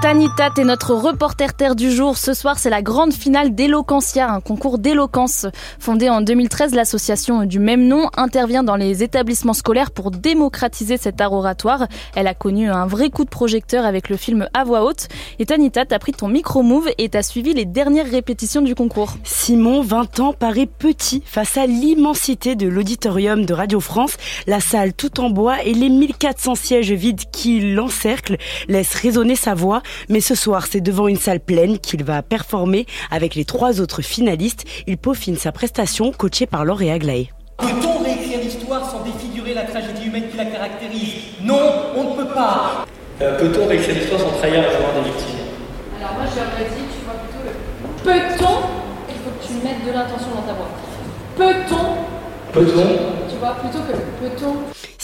Tanita, t'es notre reporter terre du jour. Ce soir, c'est la grande finale d'Eloquentia, un concours d'éloquence. Fondé en 2013, l'association du même nom intervient dans les établissements scolaires pour démocratiser cet art oratoire. Elle a connu un vrai coup de projecteur avec le film À voix haute. Et Tanita, t'as pris ton micro-move et t'as suivi les dernières répétitions du concours. Simon, 20 ans, paraît petit face à l'immensité de l'auditorium de Radio France. La salle tout en bois et les 1400 sièges vides qui l'encerclent laissent résonner sa voix. Mais ce soir, c'est devant une salle pleine qu'il va performer avec les trois autres finalistes. Il peaufine sa prestation, coaché par Laure Aglaé. Peut-on réécrire l'histoire sans défigurer la tragédie humaine qui la caractérise? Non, on ne peut pas. Euh, Peut-on réécrire l'histoire sans trahir la mémoire des victimes? Alors moi j'aurais dit, tu vois plutôt le peut-on, il faut que tu mettes de l'intention dans ta voix. Peut-on, Peut-on? tu vois, plutôt que le peut-on.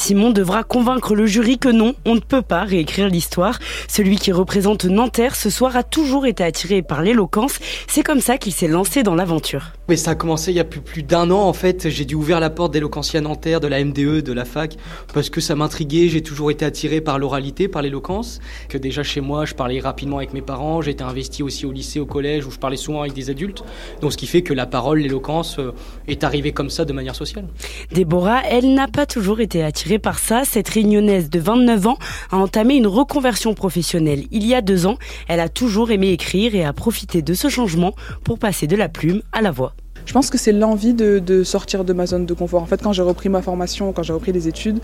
Simon devra convaincre le jury que non, on ne peut pas réécrire l'histoire. Celui qui représente Nanterre ce soir a toujours été attiré par l'éloquence. C'est comme ça qu'il s'est lancé dans l'aventure. Mais ça a commencé il y a plus, plus d'un an en fait. J'ai dû ouvrir la porte d'Eloquentia Nanterre, de la MDE, de la fac, parce que ça m'intriguait. J'ai toujours été attiré par l'oralité, par l'éloquence. Que déjà chez moi, je parlais rapidement avec mes parents. J'étais investi aussi au lycée, au collège, où je parlais souvent avec des adultes. Donc ce qui fait que la parole, l'éloquence euh, est arrivée comme ça de manière sociale. Déborah, elle n'a pas toujours été attirée par ça. Cette réunionnaise de 29 ans a entamé une reconversion professionnelle il y a deux ans. Elle a toujours aimé écrire et a profité de ce changement pour passer de la plume à la voix. Je pense que c'est l'envie de, sortir de ma zone de confort. En fait, quand j'ai repris ma formation, quand j'ai repris les études,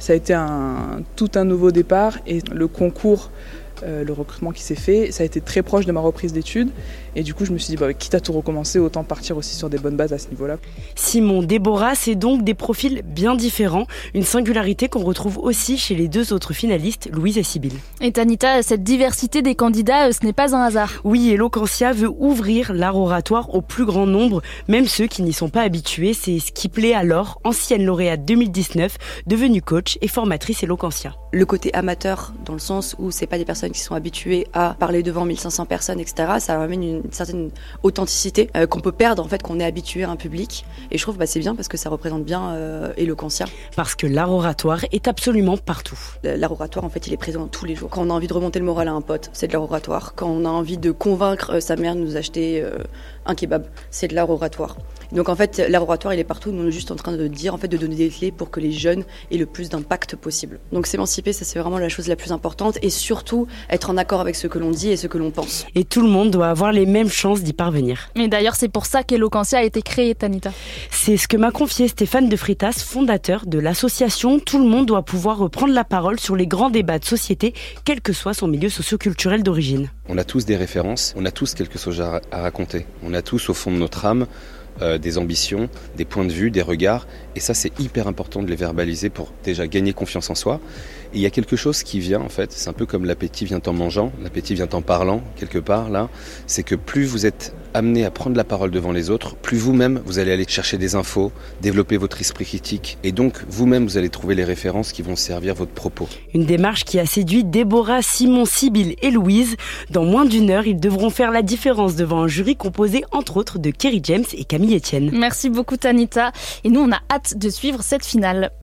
ça a été tout un nouveau départ et le concours, le recrutement qui s'est fait, ça a été très proche de ma reprise d'études. Et du coup, je me suis dit, bah, quitte à tout recommencer, autant partir aussi sur des bonnes bases à ce niveau-là. Simon, Déborah, c'est donc des profils bien différents, une singularité qu'on retrouve aussi chez les deux autres finalistes, Louise et Sybille. Et Tanita, cette diversité des candidats, euh, ce n'est pas un hasard. Oui, Eloquentia veut ouvrir l'art oratoire au plus grand nombre, même ceux qui n'y sont pas habitués. C'est ce qui plaît Laure, ancienne lauréate 2019, devenue coach et formatrice Eloquentia. le côté amateur dans le sens où c'est pas des personnes qui sont habituées à parler devant 1500 personnes, etc. Ça amène une certaine authenticité euh, qu'on peut perdre en fait, qu'on est habitué à un public. Et je trouve bah, c'est bien parce que ça représente bien euh, Eloquentia. Parce que l'art oratoire est absolument partout. L'art oratoire en fait, il est présent tous les jours. Quand on a envie de remonter le moral à un pote, c'est de l'art oratoire. Quand on a envie de convaincre euh, sa mère de nous acheter euh, un kebab, c'est de l'art oratoire. Donc en fait, l'art oratoire, il est partout. Nous, on est juste en train de dire, en fait, de donner des clés pour que les jeunes aient le plus d'impact possible. Donc s'émanciper, ça c'est vraiment la chose la plus importante, et surtout être en accord avec ce que l'on dit et ce que l'on pense. Et tout le monde doit avoir les mêmes chances d'y parvenir. Mais d'ailleurs, c'est pour ça qu'Eloquentia a été créée, Tanita. C'est ce que m'a confié Stéphane de Fritas, fondateur de l'association. Tout le monde doit pouvoir reprendre la parole sur les grands débats de société, quel que soit son milieu socioculturel d'origine. On a tous des références, on a tous quelque chose à raconter. On a tous au fond de notre âme euh, des ambitions, des points de vue, des regards. Et ça, c'est hyper important de les verbaliser pour déjà gagner confiance en soi. Et il y a quelque chose qui vient, en fait, c'est un peu comme l'appétit vient en mangeant, l'appétit vient en parlant, quelque part, là. C'est que plus vous êtes amené à prendre la parole devant les autres, plus vous-même, vous allez aller chercher des infos, développer votre esprit critique. Et donc, vous-même, vous allez trouver les références qui vont servir votre propos. Une démarche qui a séduit Déborah, Simon, Sibylle et Louise. Dans moins d'une heure, ils devront faire la différence devant un jury composé, entre autres, de Kerry James et Merci beaucoup, Tanita. Et nous, on a hâte de suivre cette finale.